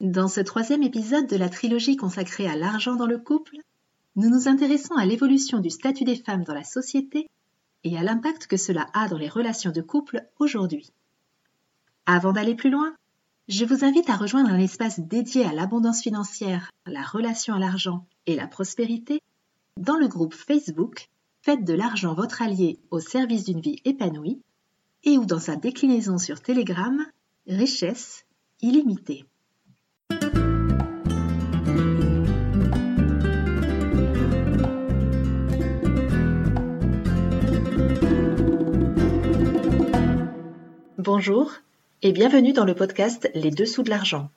Dans ce troisième épisode de la trilogie consacrée à l'argent dans le couple, nous nous intéressons à l'évolution du statut des femmes dans la société et à l'impact que cela a dans les relations de couple aujourd'hui. Avant d'aller plus loin, je vous invite à rejoindre un espace dédié à l'abondance financière, la relation à l'argent et la prospérité dans le groupe Facebook Faites de l'argent votre allié au service d'une vie épanouie et ou dans sa déclinaison sur Telegram Richesse illimitée. Bonjour et bienvenue dans le podcast Les Dessous de l'argent.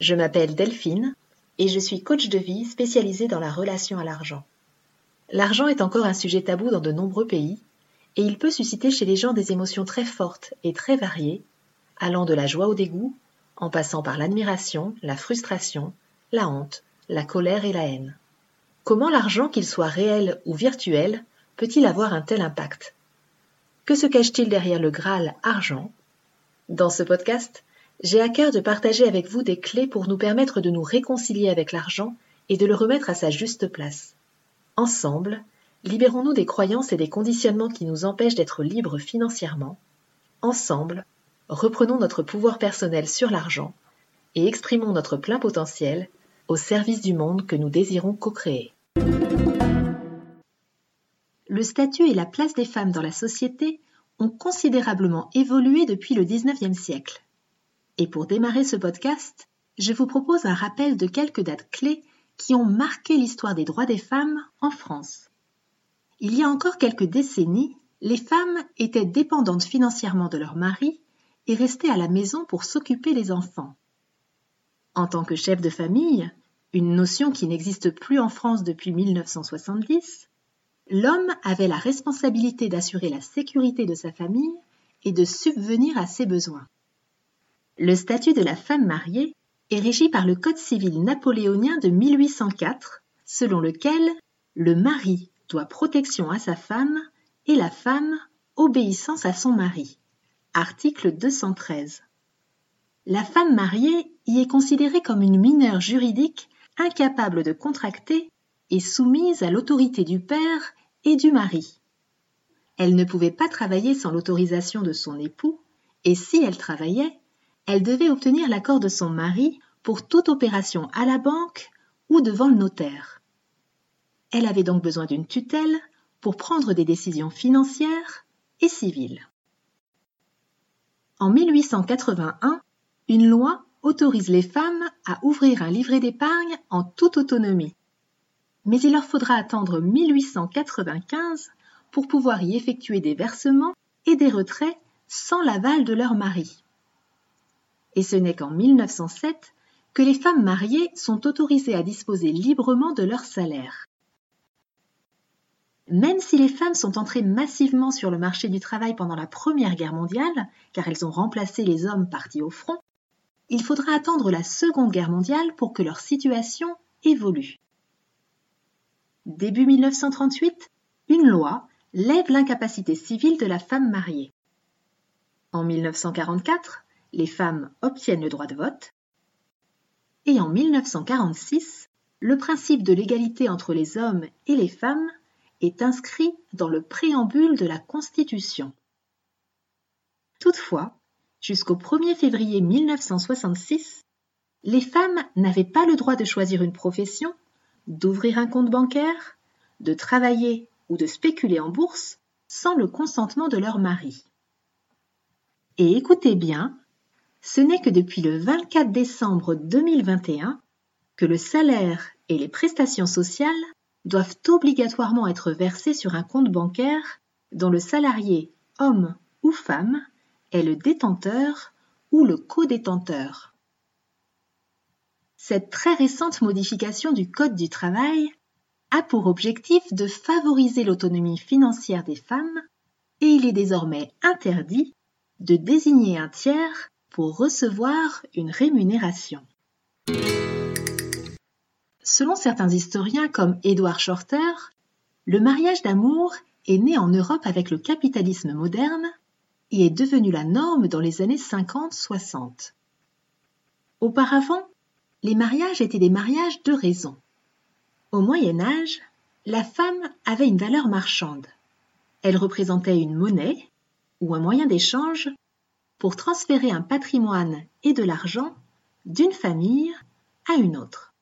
Je m'appelle Delphine et je suis coach de vie spécialisée dans la relation à l'argent. L'argent est encore un sujet tabou dans de nombreux pays et il peut susciter chez les gens des émotions très fortes et très variées, allant de la joie au dégoût, en passant par l'admiration, la frustration, la honte, la colère et la haine. Comment l'argent, qu'il soit réel ou virtuel, peut-il avoir un tel impact? Que se cache-t-il derrière le Graal argent? Dans ce podcast, j'ai à cœur de partager avec vous des clés pour nous permettre de nous réconcilier avec l'argent et de le remettre à sa juste place. Ensemble, libérons-nous des croyances et des conditionnements qui nous empêchent d'être libres financièrement. Ensemble, reprenons notre pouvoir personnel sur l'argent et exprimons notre plein potentiel au service du monde que nous désirons co-créer. Le statut et la place des femmes dans la société ont considérablement évolué depuis le XIXe siècle. Et pour démarrer ce podcast, je vous propose un rappel de quelques dates clés qui ont marqué l'histoire des droits des femmes en France. Il y a encore quelques décennies, les femmes étaient dépendantes financièrement de leur mari et restaient à la maison pour s'occuper des enfants. En tant que chef de famille, une notion qui n'existe plus en France depuis 1970, l'homme avait la responsabilité d'assurer la sécurité de sa famille et de subvenir à ses besoins. Le statut de la femme mariée est régi par le Code civil napoléonien de 1804, selon lequel le mari doit protection à sa femme et la femme obéissance à son mari. Article 213. La femme mariée y est considérée comme une mineure juridique incapable de contracter et soumise à l'autorité du père du mari. Elle ne pouvait pas travailler sans l'autorisation de son époux, et si elle travaillait, elle devait obtenir l'accord de son mari pour toute opération à la banque ou devant le notaire. Elle avait donc besoin d'une tutelle pour prendre des décisions financières et civiles. En 1881, une loi autorise les femmes à ouvrir un livret d'épargne en toute autonomie. Mais il leur faudra attendre 1895 pour pouvoir y effectuer des versements et des retraits sans l'aval de leur mari. Et ce n'est qu'en 1907 que les femmes mariées sont autorisées à disposer librement de leur salaire. Même si les femmes sont entrées massivement sur le marché du travail pendant la Première Guerre mondiale, car elles ont remplacé les hommes partis au front, il faudra attendre la Seconde Guerre mondiale pour que leur situation évolue. Début 1938, une loi lève l'incapacité civile de la femme mariée. En 1944, les femmes obtiennent le droit de vote. Et en 1946, le principe de l'égalité entre les hommes et les femmes est inscrit dans le préambule de la Constitution. Toutefois, jusqu'au 1er février 1966, les femmes n'avaient pas le droit de choisir une profession, d'ouvrir un compte bancaire, de travailler ou de spéculer en bourse sans le consentement de leur mari. Et écoutez bien, ce n'est que depuis le 24 décembre 2021 que le salaire et les prestations sociales doivent obligatoirement être versés sur un compte bancaire dont le salarié, homme ou femme, est le détenteur ou le co-détenteur. Cette très récente modification du Code du travail a pour objectif de favoriser l'autonomie financière des femmes et il est désormais interdit de désigner un tiers pour recevoir une rémunération. Selon certains historiens comme Edward Shorter, le mariage d'amour est né en Europe avec le capitalisme moderne et est devenu la norme dans les années 50-60. Auparavant, les mariages étaient des mariages de raison. Au Moyen Âge, la femme avait une valeur marchande. Elle représentait une monnaie ou un moyen d'échange pour transférer un patrimoine et de l'argent d'une famille à une autre.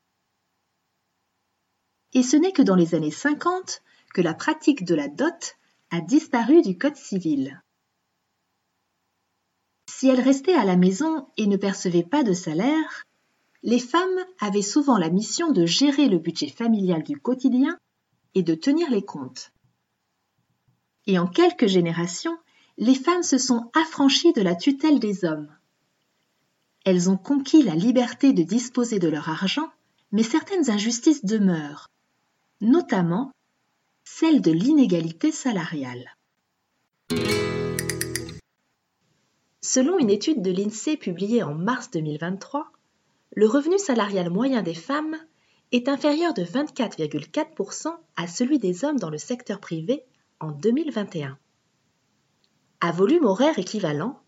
Et ce n'est que dans les années 50 que la pratique de la dot a disparu du Code civil. Si elle restait à la maison et ne percevait pas de salaire, les femmes avaient souvent la mission de gérer le budget familial du quotidien et de tenir les comptes. Et en quelques générations, les femmes se sont affranchies de la tutelle des hommes. Elles ont conquis la liberté de disposer de leur argent, mais certaines injustices demeurent, notamment celle de l'inégalité salariale. Selon une étude de l'INSEE publiée en mars 2023, le revenu salarial moyen des femmes est inférieur de 24,4% à celui des hommes dans le secteur privé en 2021. À volume horaire équivalent,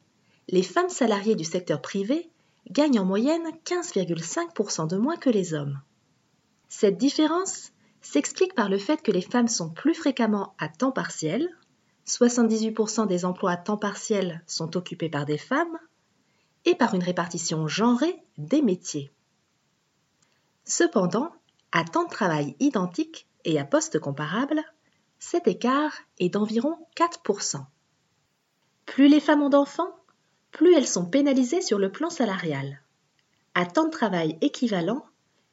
les femmes salariées du secteur privé gagnent en moyenne 15,5% de moins que les hommes. Cette différence s'explique par le fait que les femmes sont plus fréquemment à temps partiel, 78% des emplois à temps partiel sont occupés par des femmes, et par une répartition genrée des métiers. Cependant, à temps de travail identique et à poste comparable, cet écart est d'environ 4%. Plus les femmes ont d'enfants, plus elles sont pénalisées sur le plan salarial. À temps de travail équivalent,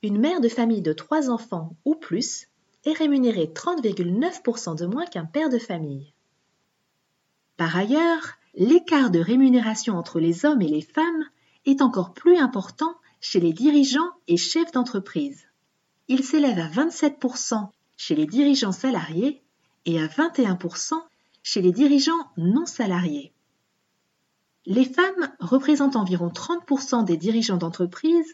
une mère de famille de trois enfants ou plus est rémunérée 30,9% de moins qu'un père de famille. Par ailleurs, l'écart de rémunération entre les hommes et les femmes est encore plus important chez les dirigeants et chefs d'entreprise. Il s'élève à 27% chez les dirigeants salariés et à 21% chez les dirigeants non salariés. Les femmes représentent environ 30% des dirigeants d'entreprise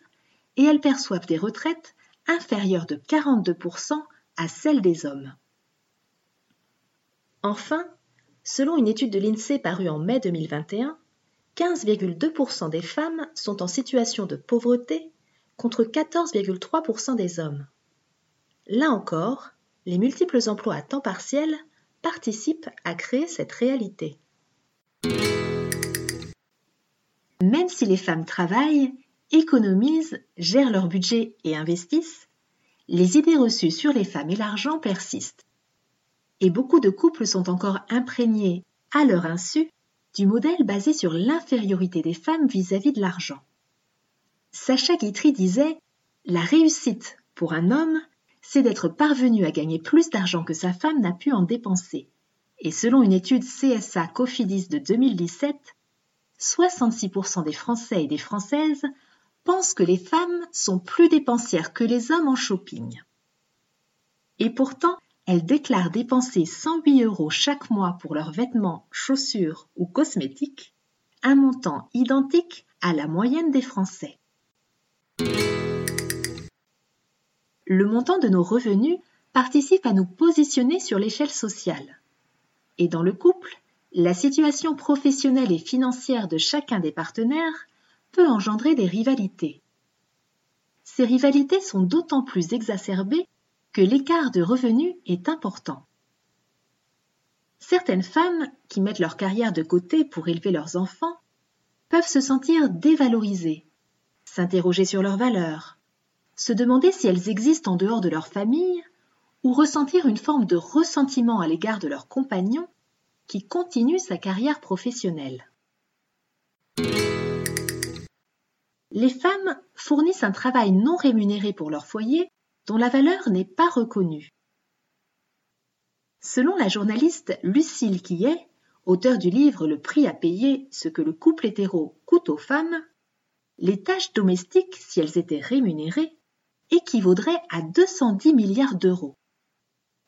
et elles perçoivent des retraites inférieures de 42% à celles des hommes. Enfin, selon une étude de l'INSEE parue en mai 2021, 15,2% des femmes sont en situation de pauvreté contre 14,3% des hommes. Là encore, les multiples emplois à temps partiel participent à créer cette réalité. Même si les femmes travaillent, économisent, gèrent leur budget et investissent, les idées reçues sur les femmes et l'argent persistent. Et beaucoup de couples sont encore imprégnés, à leur insu, du modèle basé sur l'infériorité des femmes vis-à-vis de l'argent. Sacha Guitry disait La réussite pour un homme, c'est d'être parvenu à gagner plus d'argent que sa femme n'a pu en dépenser. Et selon une étude CSA Cofidis de 2017, 66% des Français et des Françaises pensent que les femmes sont plus dépensières que les hommes en shopping. Et pourtant, elles déclarent dépenser 108 euros chaque mois pour leurs vêtements, chaussures ou cosmétiques, un montant identique à la moyenne des Français. Le montant de nos revenus participe à nous positionner sur l'échelle sociale. Et dans le couple, la situation professionnelle et financière de chacun des partenaires peut engendrer des rivalités. Ces rivalités sont d'autant plus exacerbées que l'écart de revenus est important. Certaines femmes qui mettent leur carrière de côté pour élever leurs enfants peuvent se sentir dévalorisées, s'interroger sur leurs valeurs, se demander si elles existent en dehors de leur famille ou ressentir une forme de ressentiment à l'égard de leur compagnon qui continue sa carrière professionnelle. Les femmes fournissent un travail non rémunéré pour leur foyer dont la valeur n'est pas reconnue. Selon la journaliste Lucille Quillet, auteure du livre Le prix à payer, ce que le couple hétéro coûte aux femmes, les tâches domestiques, si elles étaient rémunérées, équivaudraient à 210 milliards d'euros.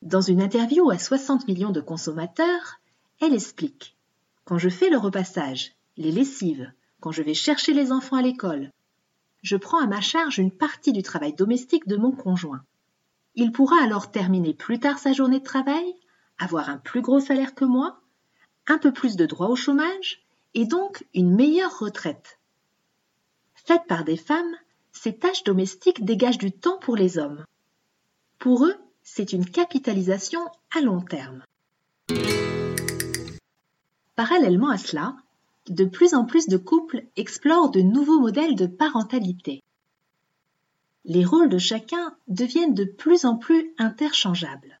Dans une interview à 60 millions de consommateurs, elle explique Quand je fais le repassage, les lessives, quand je vais chercher les enfants à l'école, je prends à ma charge une partie du travail domestique de mon conjoint. Il pourra alors terminer plus tard sa journée de travail, avoir un plus gros salaire que moi, un peu plus de droits au chômage et donc une meilleure retraite. Faite par des femmes, ces tâches domestiques dégagent du temps pour les hommes. Pour eux, c'est une capitalisation à long terme. Parallèlement à cela, de plus en plus de couples explorent de nouveaux modèles de parentalité. Les rôles de chacun deviennent de plus en plus interchangeables.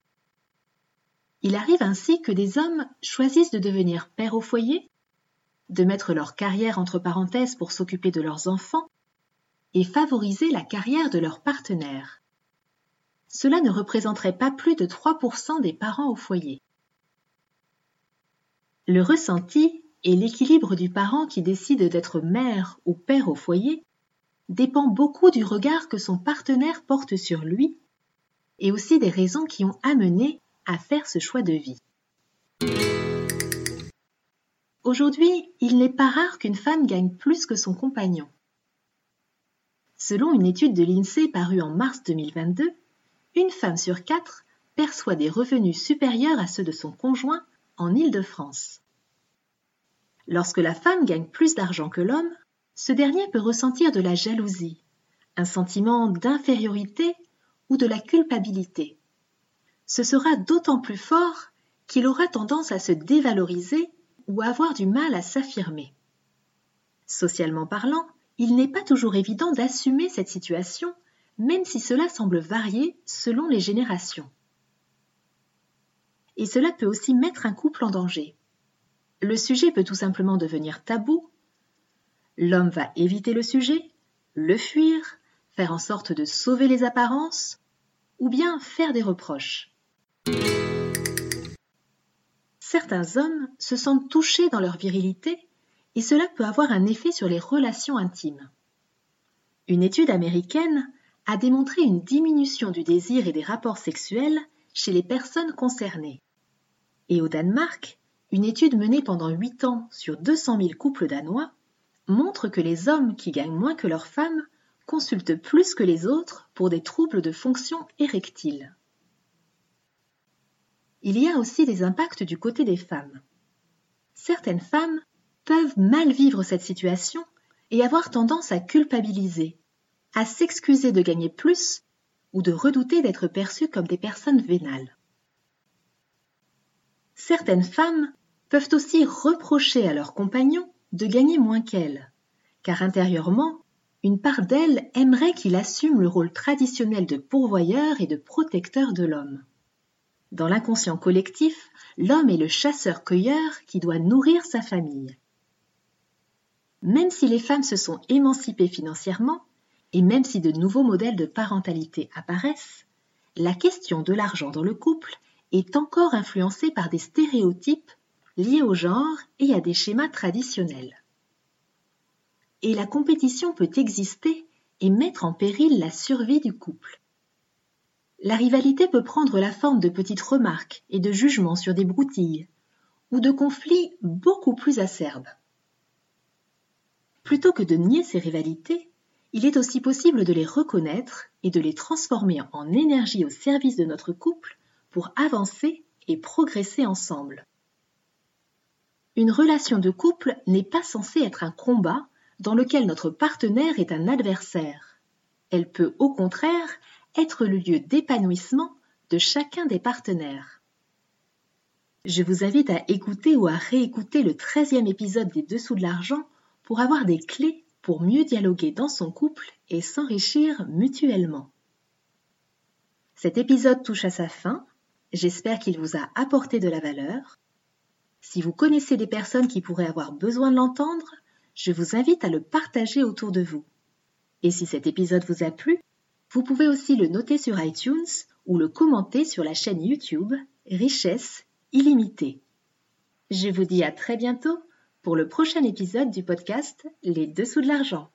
Il arrive ainsi que des hommes choisissent de devenir père au foyer, de mettre leur carrière entre parenthèses pour s'occuper de leurs enfants et favoriser la carrière de leur partenaire. Cela ne représenterait pas plus de 3% des parents au foyer. Le ressenti et l'équilibre du parent qui décide d'être mère ou père au foyer dépend beaucoup du regard que son partenaire porte sur lui et aussi des raisons qui ont amené à faire ce choix de vie. Aujourd'hui, il n'est pas rare qu'une femme gagne plus que son compagnon. Selon une étude de l'INSEE parue en mars 2022, une femme sur quatre perçoit des revenus supérieurs à ceux de son conjoint en Île-de-France. Lorsque la femme gagne plus d'argent que l'homme, ce dernier peut ressentir de la jalousie, un sentiment d'infériorité ou de la culpabilité. Ce sera d'autant plus fort qu'il aura tendance à se dévaloriser ou à avoir du mal à s'affirmer. Socialement parlant, il n'est pas toujours évident d'assumer cette situation, même si cela semble varier selon les générations. Et cela peut aussi mettre un couple en danger le sujet peut tout simplement devenir tabou. L'homme va éviter le sujet, le fuir, faire en sorte de sauver les apparences, ou bien faire des reproches. Certains hommes se sentent touchés dans leur virilité et cela peut avoir un effet sur les relations intimes. Une étude américaine a démontré une diminution du désir et des rapports sexuels chez les personnes concernées. Et au Danemark, une étude menée pendant 8 ans sur 200 000 couples danois montre que les hommes qui gagnent moins que leurs femmes consultent plus que les autres pour des troubles de fonction érectile. Il y a aussi des impacts du côté des femmes. Certaines femmes peuvent mal vivre cette situation et avoir tendance à culpabiliser, à s'excuser de gagner plus ou de redouter d'être perçues comme des personnes vénales. Certaines femmes peuvent aussi reprocher à leur compagnon de gagner moins qu'elles, car intérieurement, une part d'elles aimerait qu'il assume le rôle traditionnel de pourvoyeur et de protecteur de l'homme. Dans l'inconscient collectif, l'homme est le chasseur-cueilleur qui doit nourrir sa famille. Même si les femmes se sont émancipées financièrement, et même si de nouveaux modèles de parentalité apparaissent, la question de l'argent dans le couple est encore influencée par des stéréotypes liés au genre et à des schémas traditionnels. Et la compétition peut exister et mettre en péril la survie du couple. La rivalité peut prendre la forme de petites remarques et de jugements sur des broutilles, ou de conflits beaucoup plus acerbes. Plutôt que de nier ces rivalités, il est aussi possible de les reconnaître et de les transformer en énergie au service de notre couple pour avancer et progresser ensemble. Une relation de couple n'est pas censée être un combat dans lequel notre partenaire est un adversaire. Elle peut au contraire être le lieu d'épanouissement de chacun des partenaires. Je vous invite à écouter ou à réécouter le 13e épisode des Dessous de l'argent pour avoir des clés pour mieux dialoguer dans son couple et s'enrichir mutuellement. Cet épisode touche à sa fin. J'espère qu'il vous a apporté de la valeur. Si vous connaissez des personnes qui pourraient avoir besoin de l'entendre, je vous invite à le partager autour de vous. Et si cet épisode vous a plu, vous pouvez aussi le noter sur iTunes ou le commenter sur la chaîne YouTube Richesse illimitée. Je vous dis à très bientôt pour le prochain épisode du podcast Les Dessous de l'argent.